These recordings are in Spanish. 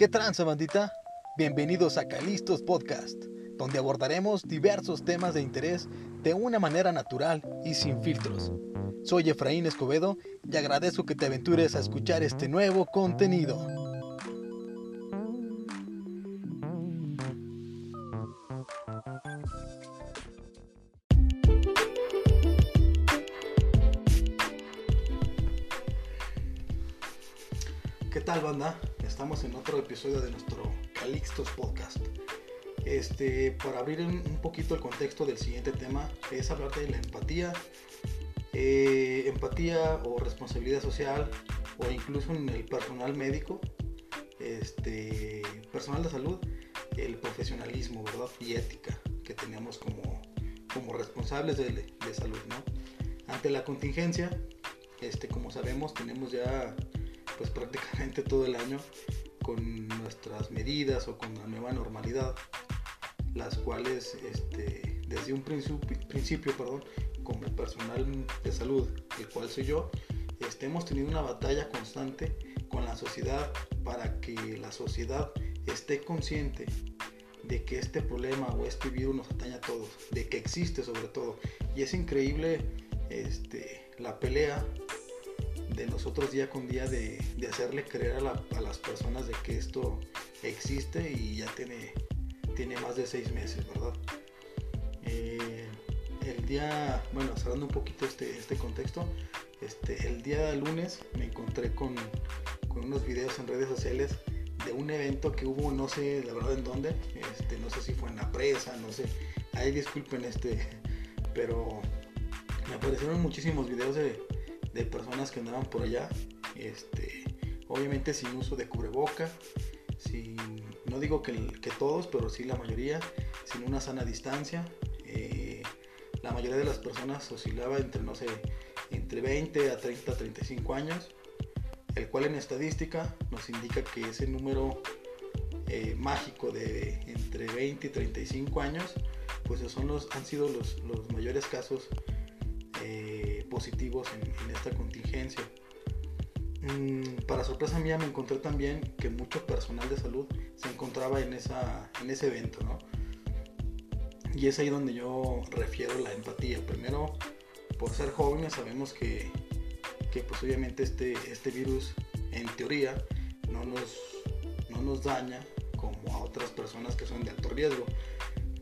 ¿Qué tranza, bandita? Bienvenidos a Calistos Podcast, donde abordaremos diversos temas de interés de una manera natural y sin filtros. Soy Efraín Escobedo y agradezco que te aventures a escuchar este nuevo contenido. ¿Qué tal, banda? Estamos en otro episodio de nuestro Calixtos Podcast. Este, para abrir un, poquito el contexto del siguiente tema, es hablar de la empatía, eh, empatía o responsabilidad social, o incluso en el personal médico, este, personal de salud, el profesionalismo, ¿verdad? Y ética que tenemos como, como responsables de, de salud, ¿no? Ante la contingencia, este, como sabemos, tenemos ya pues prácticamente todo el año con nuestras medidas o con la nueva normalidad, las cuales este, desde un principio, principio perdón, como personal de salud, el cual soy yo, este, hemos tenido una batalla constante con la sociedad para que la sociedad esté consciente de que este problema o este virus nos atañe a todos, de que existe sobre todo. Y es increíble este, la pelea de nosotros día con día de, de hacerle creer a, la, las personas de que esto existe y ya tiene, tiene más de seis meses, ¿verdad? Eh, el día, bueno, cerrando un poquito este, este contexto, este, el día lunes me encontré con, con unos videos en redes sociales de un evento que hubo, no sé la verdad en dónde, este, no sé si fue en la presa, no sé, ahí disculpen este, pero me aparecieron muchísimos videos de, de personas que andaban por allá, este, obviamente sin uso de cubreboca, sin, no digo que, que, todos, pero sí la mayoría, sin una sana distancia. Eh, la mayoría de las personas oscilaba entre, no sé, entre 20 a 30, 35 años, el cual en estadística nos indica que ese número eh, mágico de entre 20 y 35 años, pues son los, han sido los, los mayores casos positivos en, en, esta contingencia. Mm, para sorpresa mía me encontré también que mucho personal de salud se encontraba en, esa, en ese evento, ¿no? Y es ahí donde yo refiero la empatía. Primero, por ser jóvenes sabemos que, que pues obviamente este, este virus en teoría no nos, no nos daña como a otras personas que son de alto riesgo.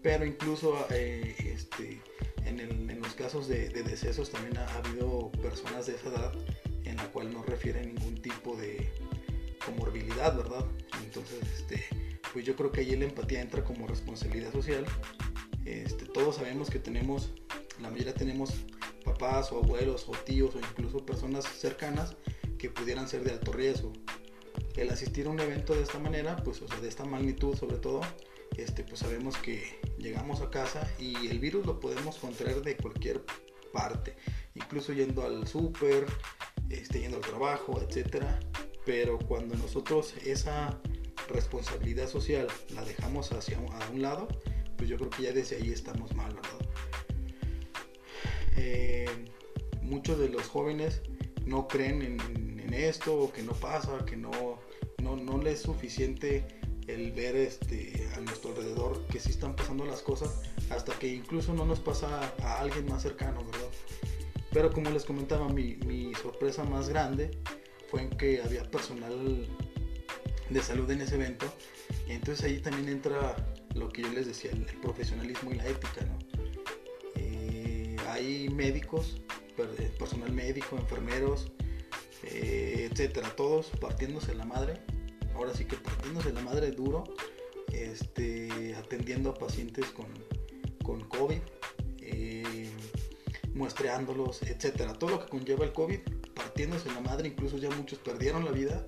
Pero incluso eh, este, en, el, en, los casos de, de, decesos también ha, habido personas de esa edad en la cual no refiere ningún tipo de comorbilidad, ¿verdad? Entonces, este, pues yo creo que ahí la empatía entra como responsabilidad social. Este, todos sabemos que tenemos, la mayoría tenemos papás o abuelos o tíos o incluso personas cercanas que pudieran ser de alto riesgo. El asistir a un evento de esta manera, pues o sea, de esta magnitud sobre todo, este, pues sabemos que llegamos a casa y el virus lo podemos contraer de cualquier parte, incluso yendo al súper, este, yendo al trabajo, etcétera. Pero cuando nosotros esa responsabilidad social la dejamos hacia a un lado, pues yo creo que ya desde ahí estamos mal, ¿verdad? Eh, muchos de los jóvenes no creen en, en, esto, que no pasa, que no, no, no les es suficiente el ver este, a nuestro alrededor que sí están pasando las cosas, hasta que incluso no nos pasa a alguien más cercano, ¿verdad? Pero como les comentaba, mi, mi sorpresa más grande fue en que había personal de salud en ese evento, y entonces ahí también entra lo que yo les decía, el, profesionalismo y la ética, ¿no? Eh, hay médicos, personal médico, enfermeros, eh, etcétera, todos partiéndose la madre ahora sí que partiéndose la madre duro, este, atendiendo a pacientes con, con COVID, eh, muestreándolos, etcétera. Todo lo que conlleva el COVID, partiéndose la madre, incluso ya muchos perdieron la vida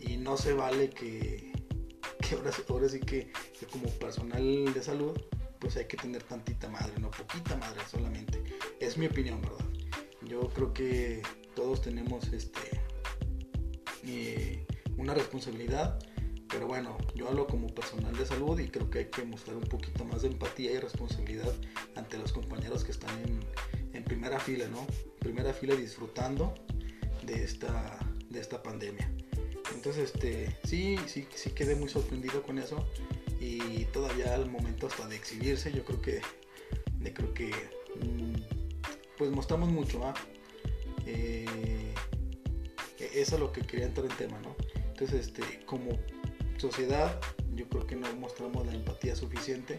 y no se vale que, que ahora, sí que, que como personal de salud, pues hay que tener tantita madre, no poquita madre solamente. Es mi opinión, ¿verdad? Yo creo que todos tenemos este. Eh, una responsabilidad, pero bueno, yo hablo como personal de salud y creo que hay que mostrar un poquito más de empatía y responsabilidad ante los compañeros que están en, primera fila, ¿no? Primera fila disfrutando de esta, de esta pandemia. Entonces, este, sí, sí, sí quedé muy sorprendido con eso y todavía al momento hasta de exhibirse, yo creo que, de, creo que, mm, pues mostramos mucho, ¿ah? Eso es lo que quería entrar en tema, ¿no? Entonces, este, como sociedad, yo creo que no mostramos la empatía suficiente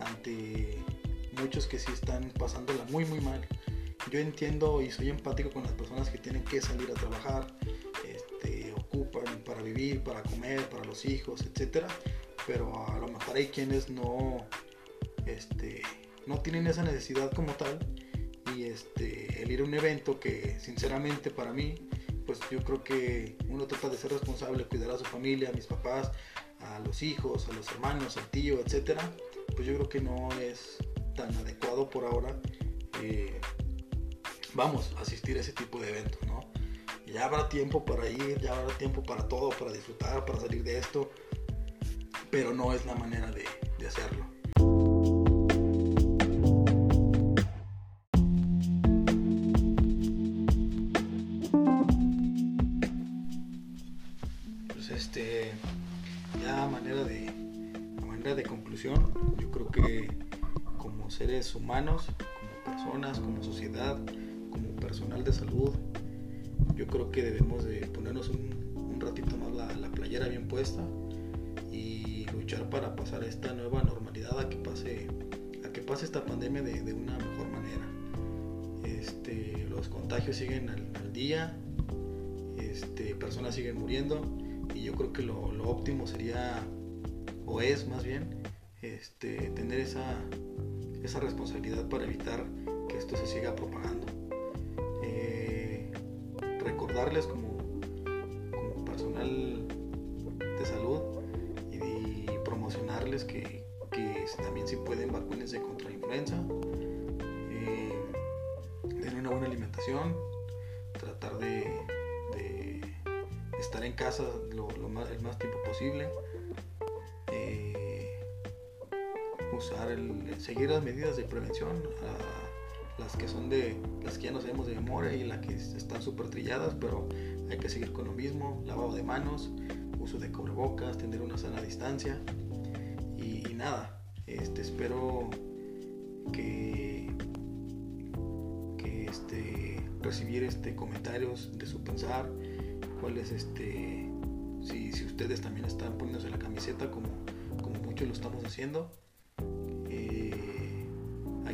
ante muchos que sí están pasándola muy, muy mal. Yo entiendo y soy empático con las personas que tienen que salir a trabajar, este, ocupan para vivir, para comer, para los hijos, etcétera. Pero a lo mejor hay quienes no, este, no tienen esa necesidad como tal y este, el ir a un evento que sinceramente para mí pues yo creo que uno trata de ser responsable, cuidar a su familia, a mis papás, a los hijos, a los hermanos, al tío, etcétera, pues yo creo que no es tan adecuado por ahora, eh, vamos, asistir a ese tipo de eventos, ¿no? Ya habrá tiempo para ir, ya habrá tiempo para todo, para disfrutar, para salir de esto, pero no es la manera de hacerlo. Yo creo que como seres humanos, como personas, como sociedad, como personal de salud, yo creo que debemos de ponernos un, ratito más la, playera bien puesta y luchar para pasar esta nueva normalidad a que pase, a que pase esta pandemia de, una mejor manera. Este, los contagios siguen al, día, este, personas siguen muriendo y yo creo que lo, lo óptimo sería, o es más bien, este, tener esa, responsabilidad para evitar que esto se siga propagando. Eh, recordarles como, personal de salud y, promocionarles que, también si pueden vacunarse contra la influenza, eh, tener una buena alimentación, tratar de, estar en casa el más tiempo posible. Usar el, seguir las medidas de prevención, las que son de las que ya no sabemos de memoria y las que están súper trilladas, pero hay que seguir con lo mismo, lavado de manos, uso de cubrebocas, tener una sana distancia. Y, nada, este, espero que, que este, recibir este, comentarios de su pensar, cuál es este, si, si ustedes también están poniéndose la camiseta como, como muchos lo estamos haciendo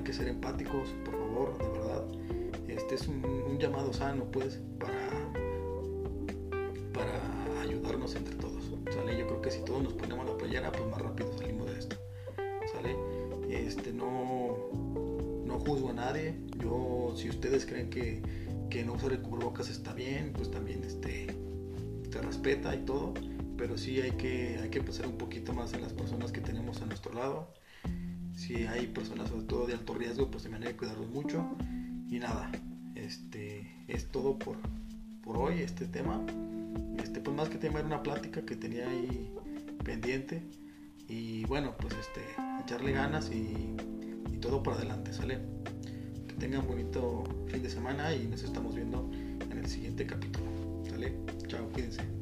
hay que ser empáticos, por favor, de verdad. Este es un, llamado sano, pues, para, para ayudarnos entre todos. ¿sale? Yo creo que si todos nos ponemos la playera, pues más rápido salimos de esto. ¿sale? Este, no, no juzgo a nadie. Yo, si ustedes creen que, que no usar el cubrebocas está bien, pues también este, se respeta y todo. Pero sí hay que, hay que pensar un poquito más en las personas que tenemos a nuestro lado si hay personas sobre todo de alto riesgo, pues también hay que cuidarlos mucho. Y nada, este es todo por, por hoy, este tema. Este, pues más que tema era una plática que tenía ahí pendiente. Y bueno, pues este, echarle ganas y, y todo para adelante, ¿sale? Que tengan bonito fin de semana y nos estamos viendo en el siguiente capítulo. ¿Sale? Chao, cuídense.